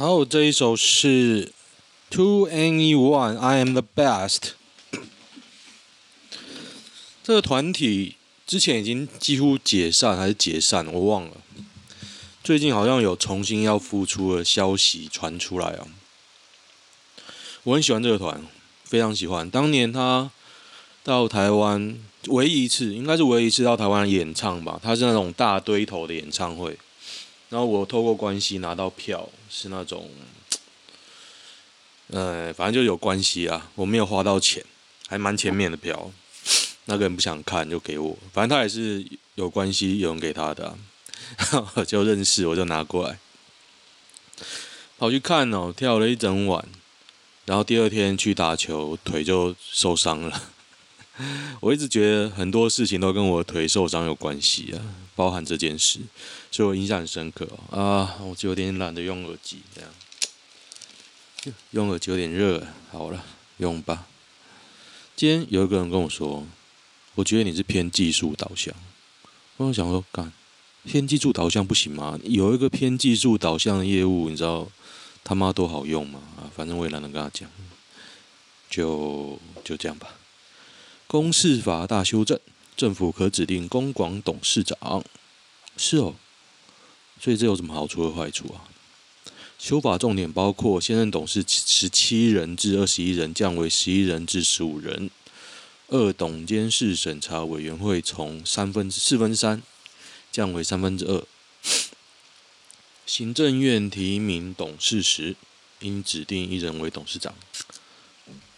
好，这一首是 To Anyone I Am the Best。这个团体之前已经几乎解散还是解散，我忘了。最近好像有重新要复出的消息传出来啊。我很喜欢这个团，非常喜欢。当年他到台湾唯一一次，应该是唯一一次到台湾演唱吧。他是那种大堆头的演唱会，然后我透过关系拿到票，是那种，呃，反正就有关系啊。我没有花到钱，还蛮前面的票。那个人不想看就给我，反正他也是有关系，有人给他的，就认识我就拿过来，跑去看哦，跳了一整晚。然后第二天去打球，腿就受伤了。我一直觉得很多事情都跟我腿受伤有关系啊，包含这件事，所以我印象很深刻啊。我就有点懒得用耳机，这样 用耳机有点热。好了，用吧。今天有一个人跟我说，我觉得你是偏技术导向。我想说，干偏技术导向不行吗？有一个偏技术导向的业务，你知道？他妈多好用吗！啊，反正我也懒得跟他讲，就就这样吧。公示法大修正，政府可指定公广董事长。是哦，所以这有什么好处和坏处啊？修法重点包括现任董事十七人至二十一人降为十一人至十五人，二董监事审查委员会从三分之四分之三降为三分之二。行政院提名董事时，应指定一人为董事长。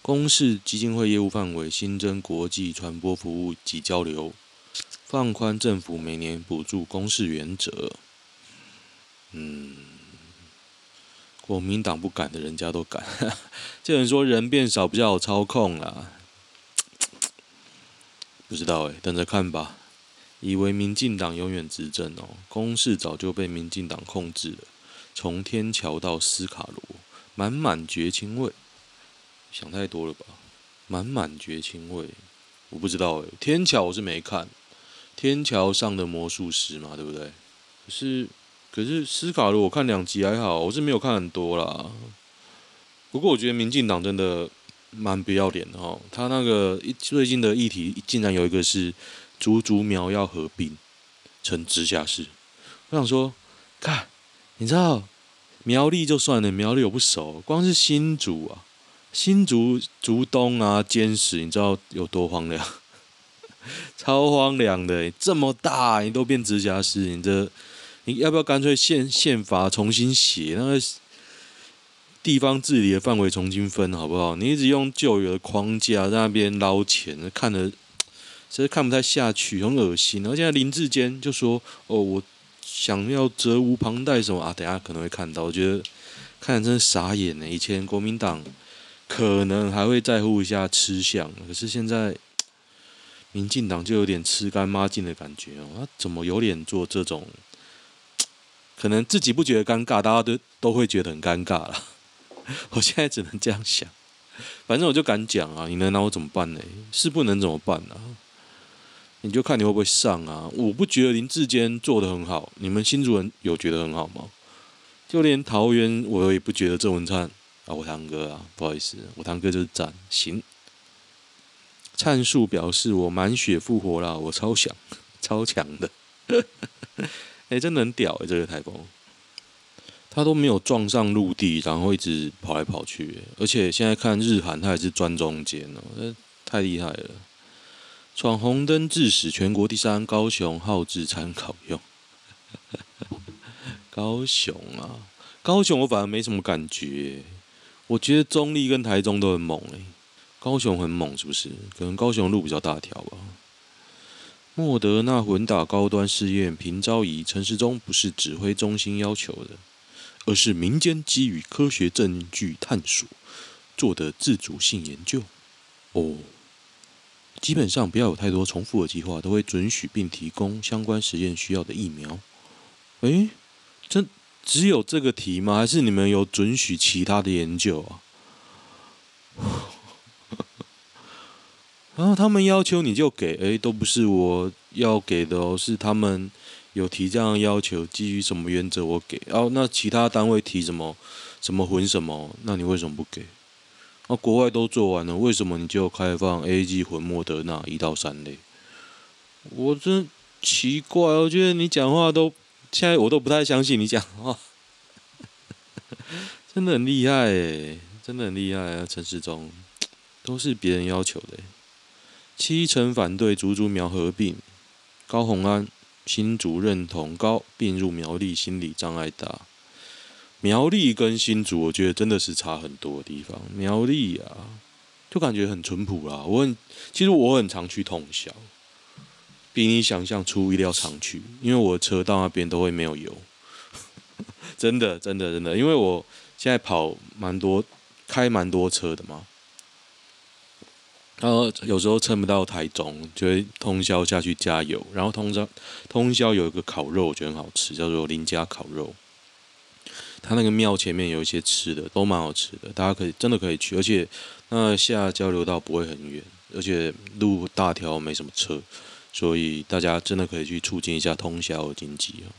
公视基金会业务范围新增国际传播服务及交流，放宽政府每年补助公视原则。嗯，国民党不敢的，人家都敢。这人说人变少比较好操控啦，不知道哎，等着看吧。以为民进党永远执政哦，公视早就被民进党控制了。从天桥到斯卡罗，满满绝情味。想太多了吧？满满绝情味，我不知道诶。天桥我是没看，天桥上的魔术师嘛，对不对？可是可是斯卡罗我看两集还好，我是没有看很多啦。不过我觉得民进党真的蛮不要脸的哦，他那个最近的议题竟然有一个是。竹竹苗要合并成直辖市，我想说，看，你知道苗栗就算了，苗栗我不熟，光是新竹啊，新竹竹东啊，尖石，你知道有多荒凉？超荒凉的，这么大，你都变直辖市，你这你要不要干脆宪宪法重新写，那个地方治理的范围重新分，好不好？你一直用旧有的框架在那边捞钱，看着。实在看不太下去，很恶心。然后现在林志坚就说：“哦，我想要责无旁贷什么啊？等下可能会看到。我觉得看着真是傻眼呢。以前国民党可能还会在乎一下吃相，可是现在 民进党就有点吃干抹净的感觉哦。他怎么有脸做这种？可能自己不觉得尴尬，大家都都会觉得很尴尬了。我现在只能这样想。反正我就敢讲啊，你能拿我怎么办呢？是不能怎么办呢？”你就看你会不会上啊？我不觉得林志坚做得很好，你们新竹人有觉得很好吗？就连桃园我也不觉得郑文灿啊，我堂哥啊，不好意思，我堂哥就是赞行。灿树表示我满血复活了，我超强，超强的，哎、欸，真的很屌哎、欸，这个台风，他都没有撞上陆地，然后一直跑来跑去，而且现在看日韩，他还是钻中间哦，太厉害了。闯红灯致死，全国第三，高雄号志参考用。高雄啊，高雄我反而没什么感觉，我觉得中立跟台中都很猛诶，高雄很猛是不是？可能高雄路比较大条吧。莫德纳混打高端试验平昭仪，陈时中不是指挥中心要求的，而是民间基于科学证据探索做的自主性研究。哦。基本上不要有太多重复的计划，都会准许并提供相关实验需要的疫苗。诶，这只有这个题吗？还是你们有准许其他的研究啊？然后他们要求你就给，诶，都不是我要给的哦，是他们有提这样的要求，基于什么原则我给？哦那其他单位提什么什么混什么，那你为什么不给？那、国外都做完了，为什么你就开放 A G 混莫德纳一到三类？我真奇怪，我觉得你讲话都现在我都不太相信你讲话，真的很厉害，真的很厉害啊！陈时中都是别人要求的，七成反对竹竹苗合并，高虹安新竹认同高并入苗栗，心理障碍大。苗栗跟新竹，我觉得真的是差很多的地方。苗栗啊，就感觉很淳朴啦。我很，其实我很常去通宵。比你想象出意料常去，因为我车到那边都会没有油，真的真的真的，因为我现在跑蛮多，开蛮多车的嘛，然后有时候撑不到台中，就会通宵下去加油，然后通宵通宵有一个烤肉，我觉得很好吃，叫做林家烤肉，他那个庙前面有一些吃的，都蛮好吃的，大家可以真的可以去，而且那下交流道不会很远，而且路大条，没什么车。所以大家真的可以去促进一下通宵的经济啊，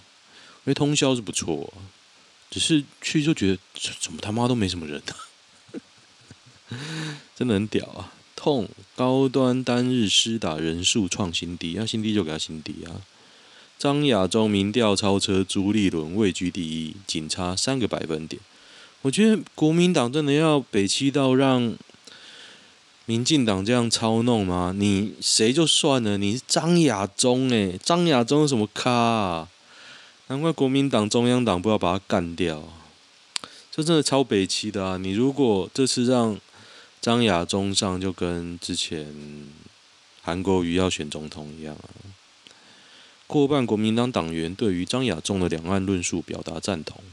因为通宵是不错啊，只是去就觉得怎么他妈都没什么人啊，真的很屌啊！痛，高端单日施打人数创新低，要新低就给他新低啊！张亚中民调超车朱立伦位居第一，仅差三个百分点。我觉得国民党真的要北七到让。民进党这样操弄吗？你谁就算了，你是张亚中诶，张亚中有什么咖啊？难怪国民党中央党不要把他干掉，这真的超北七的啊！你如果这次让张亚中上，就跟之前韩国瑜要选总统一样啊。过半国民党党员对于张亚中的两岸论述表达赞同。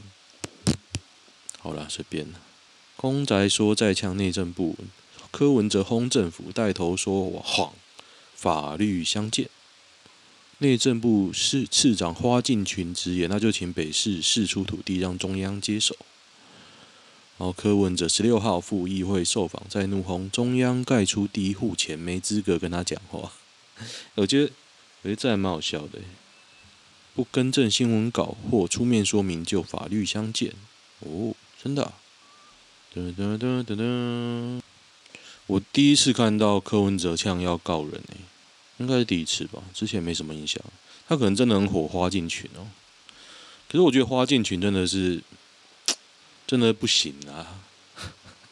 好了，随便了。公宅说再呛内政部。柯文哲轰政府，带头说谎，法律相见。内政部次次长花敬群直言，那就请北市释出土地，让中央接手。然后柯文哲十六号赴议会受访，在怒轰中央盖出第一户前没资格跟他讲话。我觉得，我觉得这还蛮好笑的。不更正新闻稿或出面说明，就法律相见。哦，真的。噔噔噔噔噔。我第一次看到柯文哲呛要告人诶，应该是第一次吧，之前没什么印象。他可能真的很火花进群哦，可是我觉得花进群真的是真的不行啊！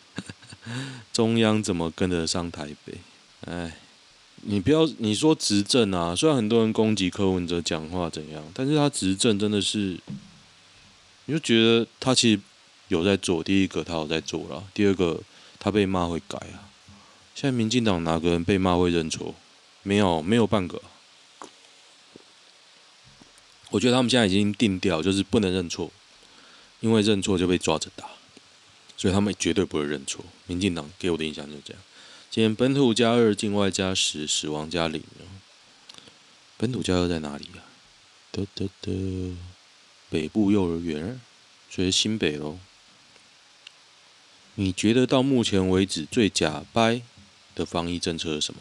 中央怎么跟得上台北？哎，你不要你说执政啊，虽然很多人攻击柯文哲讲话怎样，但是他执政真的是，你就觉得他其实有在做。第一个他有在做了，第二个他被骂会改啊。现在民进党哪个人被骂会认错？没有，没有半个。我觉得他们现在已经定调，就是不能认错，因为认错就被抓着打，所以他们绝对不会认错。民进党给我的印象就是这样。今天本土加二，境外加十，死亡加零。本土加二在哪里呀、啊？得得得，北部幼儿园，所以新北喽。你觉得到目前为止最假掰的防疫政策是什么？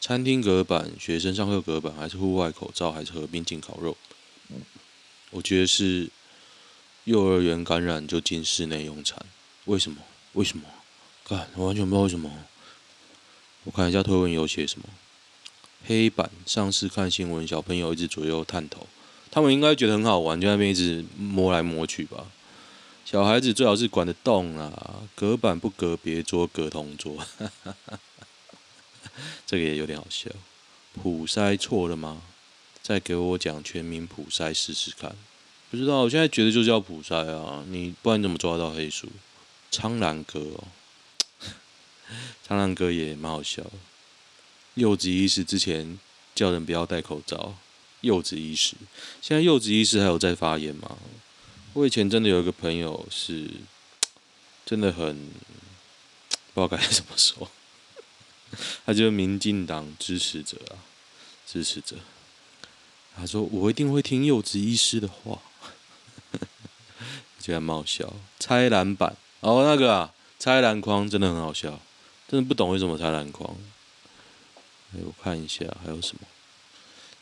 餐厅隔板、学生上课隔板，还是户外口罩，还是合并进烤肉？我觉得是幼儿园感染就进室内用餐。为什么？为什么？干，我完全不知道为什么。我看一下推文有写什么。黑板上次看新闻，小朋友一直左右探头，他们应该觉得很好玩，就在那边一直摸来摸去吧。小孩子最好是管得动啦，隔板不隔别桌，隔同桌。这个也有点好笑，普筛错了吗？再给我讲全民普筛试试看。不知道，我现在觉得就叫普筛啊，你不然怎么抓到黑鼠？苍兰哥哦，苍兰哥也蛮好笑。柚子医师之前叫人不要戴口罩，柚子医师现在柚子医师还有在发言吗？我以前真的有一个朋友是，真的很不知道该怎么说。他就是民进党支持者啊，支持者。他说：“我一定会听柚子医师的话。”觉得蛮好笑。拆篮板哦，那个啊，拆篮筐真的很好笑，真的不懂为什么拆篮筐。哎，我看一下还有什么？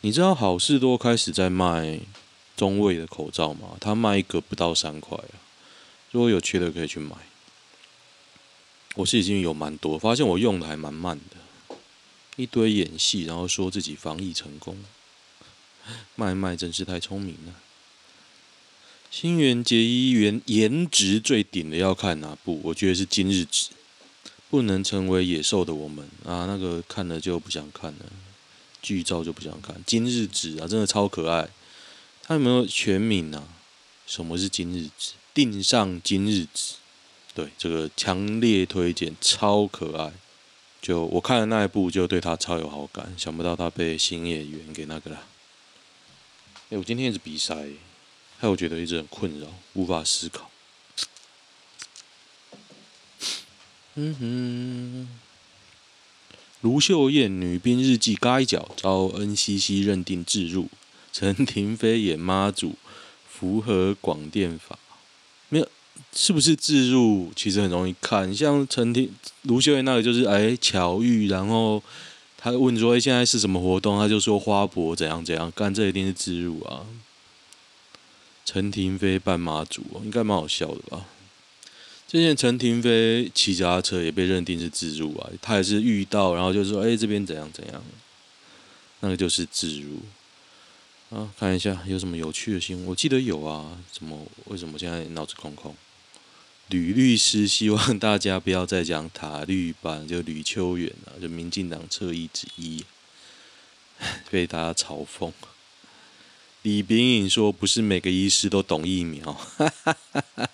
你知道好事多开始在卖中卫的口罩吗？他卖一个不到三块啊，如果有缺的可以去买。我是已经有蛮多，发现我用的还蛮慢的，一堆演戏，然后说自己防疫成功，麦麦真是太聪明了。新垣结衣颜颜值最顶的要看哪部？我觉得是《今日子》，不能成为野兽的我们啊，那个看了就不想看了，剧照就不想看。《今日子》啊，真的超可爱。它有没有全名啊？什么是《今日子》？定上今日子。对，这个强烈推荐，超可爱。就我看的那一部，就对他超有好感。想不到他被新演员给那个了。哎，我今天一直鼻塞。害我觉得一直很困扰，无法思考。嗯哼，卢秀燕女兵日记嘎一脚遭 NCC 认定置入，陈亭妃演妈祖，符合广电法。是不是置入？其实很容易看，像陈亭、卢秀燕那个就是哎巧遇，然后他问说哎现在是什么活动，他就说花博怎样怎样，干这一定是置入啊。陈亭妃扮妈祖，应该蛮好笑的吧？之前陈亭妃骑脚踏车也被认定是置入啊，他也是遇到，然后就说：“哎、这边怎样怎样。”那个就是置入。啊，看一下有什么有趣的新闻，我记得有啊。怎么？为什么现在脑子空空？吕律师希望大家不要再讲塔绿班，就吕秋远啊，就民进党侧翼之一，被大家嘲讽。李秉颖说：“不是每个医师都懂疫苗。”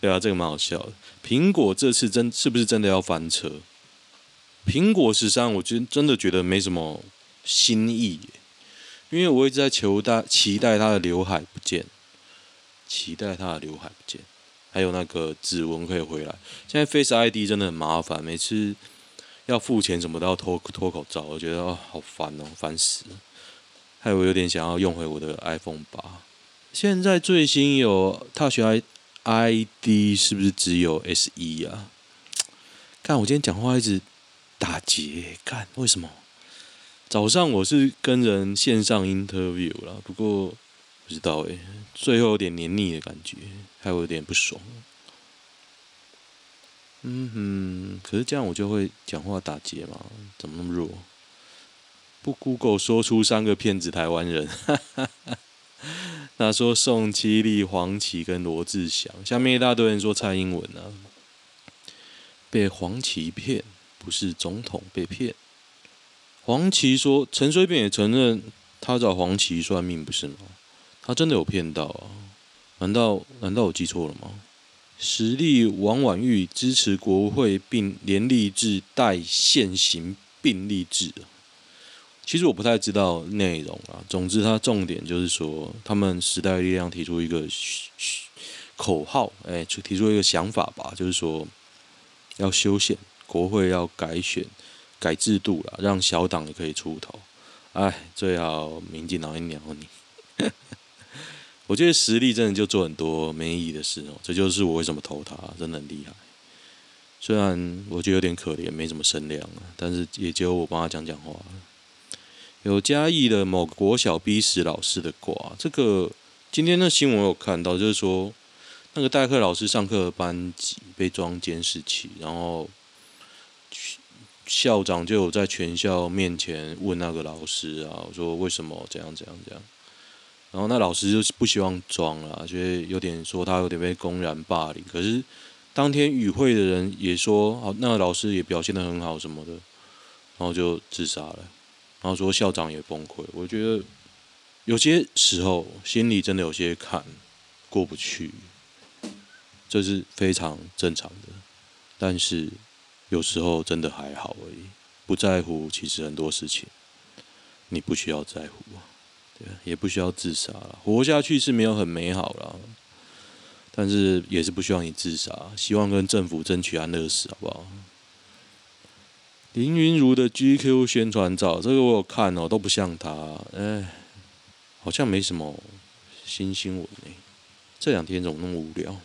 对啊，这个蛮好笑的。苹果这次真是不是真的要翻车？苹果十三，我真真的觉得没什么新意，因为我一直在求大期待它的刘海不见，期待它的刘海不见，还有那个指纹可以回来。现在 Face ID 真的很麻烦，每次要付钱什么都要脱脱口罩，我觉得哦好烦哦，烦死了。害我有点想要用回我的 iPhone 八。现在最新有 Touch ID，是不是只有 SE 啊？看我今天讲话一直打结，看为什么？早上我是跟人线上 interview 了，不过不知道诶，最后有点黏腻的感觉，还有点不爽。嗯哼，可是这样我就会讲话打结嘛？怎么那么弱？不，Google 说出三个骗子台湾人，那说宋七力、黄琦跟罗志祥，下面一大堆人说蔡英文啊，被黄琦骗，不是总统被骗。黄琦说，陈水扁也承认他找黄琦算命，不是吗？他真的有骗到啊？难道难道我记错了吗？实力王婉玉支持国会并联立制代现行并立制。其实我不太知道内容啊。总之，它重点就是说，他们时代力量提出一个口号，哎，提出一个想法吧，就是说要修宪，国会要改选、改制度了，让小党也可以出头。哎，最好民进党一鸟你。我觉得实力真的就做很多没意义的事哦，这就是我为什么投他，真的很厉害。虽然我觉得有点可怜，没什么声量啊，但是也只有我帮他讲讲话。有嘉义的某国小逼死老师的瓜，这个今天的新闻有看到，就是说那个代课老师上课的班级被装监视器，然后校长就有在全校面前问那个老师啊，我说为什么这样这样这样，然后那老师就不希望装了，觉得有点说他有点被公然霸凌，可是当天与会的人也说，好，那个老师也表现得很好什么的，然后就自杀了。然后说校长也崩溃，我觉得有些时候心里真的有些坎过不去，这是非常正常的。但是有时候真的还好而已，不在乎其实很多事情你不需要在乎，也不需要自杀了。活下去是没有很美好了，但是也是不需要你自杀。希望跟政府争取安乐死，好不好？林云如的 GQ 宣传照，这个我有看哦，都不像他，哎，好像没什么新新闻哎。这两天怎么那么无聊？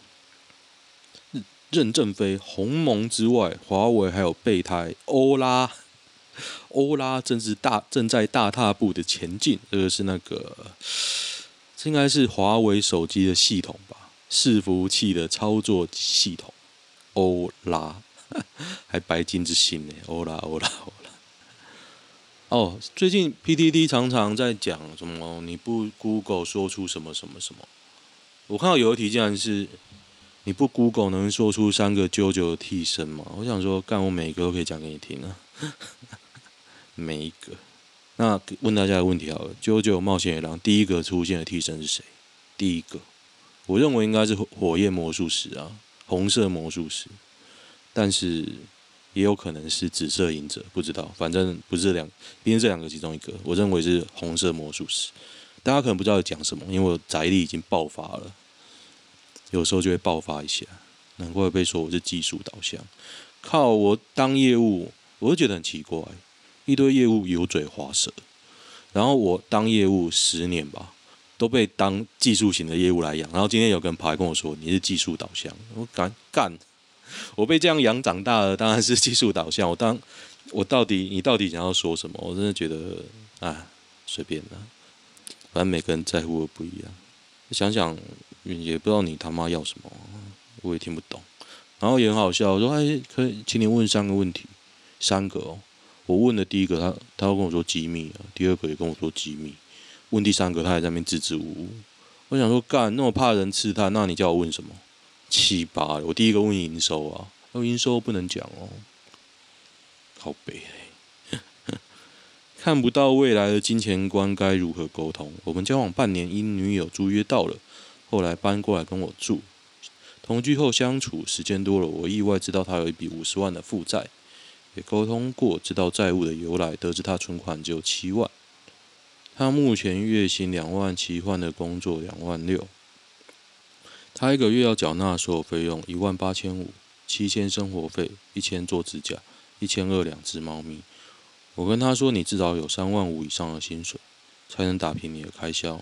任正非鸿蒙之外，华为还有备胎欧拉，欧拉正是大正在大踏步的前进。这个是那个，这应该是华为手机的系统吧？伺服器的操作系统，欧拉，还白金之星呢，欧拉欧拉欧拉。哦，最近 PTT 常常在讲什么？你不 Google 说出什么什么什么？我看到有一题竟然是你不 Google 能说出三个 JoJo 的替身吗？我想说，干我每个都可以讲给你听啊，每一个。那问大家一个问题好了九九冒险野狼第一个出现的替身是谁？第一个，我认为应该是火焰魔术师啊，红色魔术师，但是也有可能是紫色影者，不知道，反正不是两，一定是这两个其中一个。我认为是红色魔术师，大家可能不知道讲什么，因为我宅力已经爆发了，有时候就会爆发一下，难怪被说我是技术导向。靠，我当业务，我就觉得很奇怪。一堆业务油嘴滑舌，然后我当业务十年吧，都被当技术型的业务来养。然后今天有个人跑来跟我说：“你是技术导向。”我敢干，我被这样养长大了，当然是技术导向。我当，我到底你到底想要说什么？我真的觉得，啊，随便啦，反正每个人在乎的不一样。想想也不知道你他妈要什么，我也听不懂。然后也很好笑，我说：“哎，可以，请你问三个问题，三个哦。”我问的第一个，他他会跟我说机密啊，第二个也跟我说机密，问第三个，他还在那边支支吾吾。我想说，干那么怕人刺探，那你叫我问什么？七八，我第一个问营收啊，那营收不能讲哦，靠北，看不到未来的金钱观该如何沟通？我们交往半年，因女友租约到了，后来搬过来跟我住，同居后相处时间多了，我意外知道他有一笔五十万的负债。也沟通过，知道债务的由来，得知他存款只有七万。他目前月薪两万，奇换的工作两万六。他一个月要缴纳所有费用一万八千五，七千生活费，一千做指甲，一千二两只猫咪。我跟他说，你至少有三万五以上的薪水，才能打平你的开销，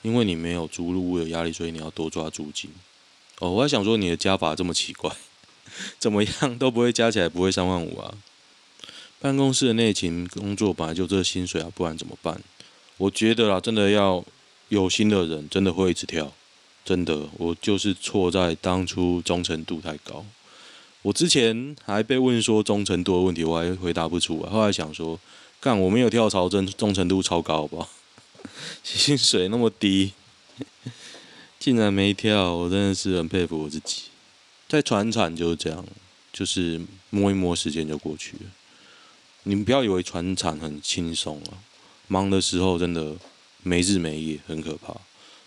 因为你没有租入屋的压力，所以你要多抓租金。哦，我还想说你的加法这么奇怪。怎么样都不会加起来不会三万五啊！办公室的内勤工作本来就这薪水啊，不然怎么办？我觉得啊，真的要有心的人，真的会一直跳。真的，我就是错在当初忠诚度太高。我之前还被问说忠诚度的问题，我还回答不出来。后来想说，干我没有跳槽，真忠诚度超高，好不好？薪水那么低，竟然没跳，我真的是很佩服我自己。在船厂就是这样，就是摸一摸，时间就过去了。你们不要以为船厂很轻松啊，忙的时候真的没日没夜，很可怕。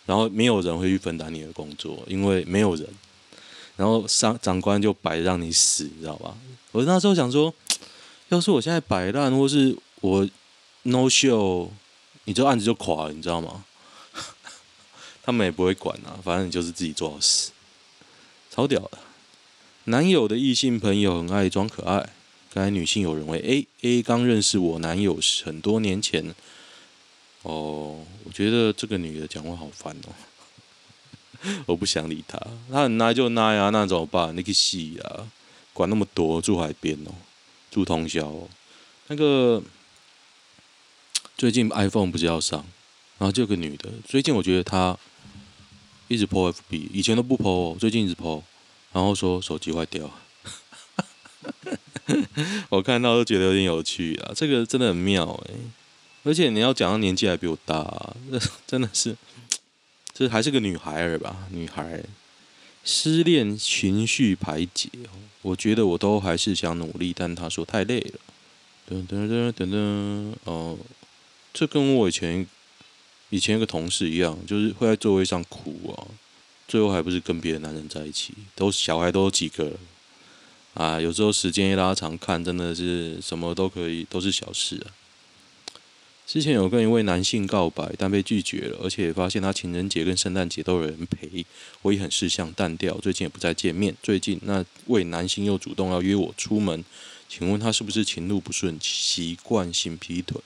然后没有人会去分担你的工作，因为没有人。然后上长官就摆让你死，你知道吧？我那时候想说，要是我现在摆烂，或是我 no show，你这案子就垮了，你知道吗？他们也不会管啊，反正你就是自己做好事，超屌的。男友的异性朋友很爱装可爱。该女性友人为 A，A 刚认识我男友时很多年前。哦，我觉得这个女的讲话好烦哦，我不想理她。她很耐就耐啊，那怎么办？你去死啊！管那么多，住海边哦，住通宵哦。那个最近 iPhone 不是要上，然后这个女的，最近我觉得她一直 po FB，以前都不 po，最近一直 po。然后说手机坏掉，我看到都觉得有点有趣啊，这个真的很妙哎，而且你要讲到年纪还比我大，啊，这 真的是，这还是个女孩儿吧？女孩，失恋情绪排解，我觉得我都还是想努力，但她说太累了。噔噔噔噔噔，哦，这跟我以前以前一个同事一样，就是会在座位上哭啊。最后还不是跟别的男人在一起，都小孩都有几个了啊！有时候时间一拉长，看真的是什么都可以，都是小事啊。之前有跟一位男性告白，但被拒绝了，而且发现他情人节跟圣诞节都有人陪，我也很识相淡掉。最近也不再见面。最近那位男性又主动要约我出门，请问他是不是情路不顺，习惯性劈腿，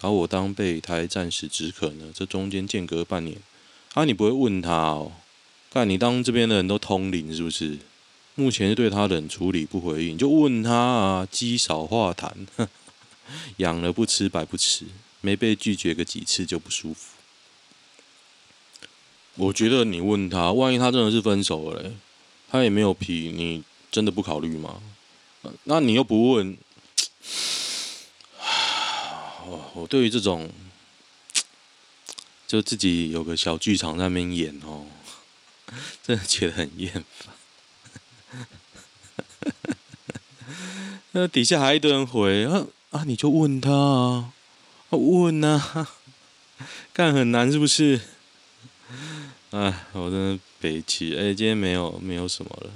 把我当备胎，暂时止渴呢？这中间间隔半年，啊，你不会问他哦？看你当这边的人都通灵是不是？目前是对他冷处理不回应，就问他啊，积少化痰，养了不吃白不吃，没被拒绝个几次就不舒服。我觉得你问他，万一他真的是分手了嘞，他也没有皮，你真的不考虑吗？那你又不问，我 我对于这种，就自己有个小剧场在那边演哦，真的觉得很厌烦。那底下还一堆人回啊啊，你就问他啊，问啊，干很难是不是？哎，我真的北七。哎，今天没有没有什么了。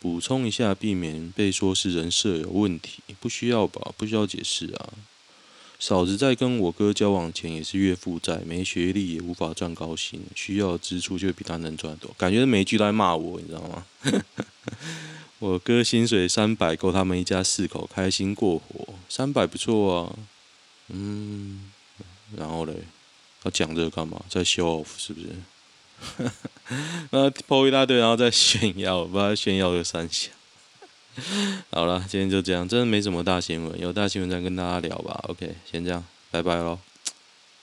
补充一下，避免被说是人设有问题，不需要吧？不需要解释啊。嫂子在跟我哥交往前也是月负债，没学历也无法赚高薪，需要支出就比他能赚多。感觉每一句都在骂我，你知道吗？我哥薪水三百，够他们一家四口开心过活，三百不错啊。嗯，然后嘞，他讲这个干嘛？在 show off 是不是？那抛一大堆，然后再炫耀，不知道炫耀个三小。好了，今天就这样，真的没什么大新闻，有大新闻再跟大家聊吧。OK，先这样，拜拜喽。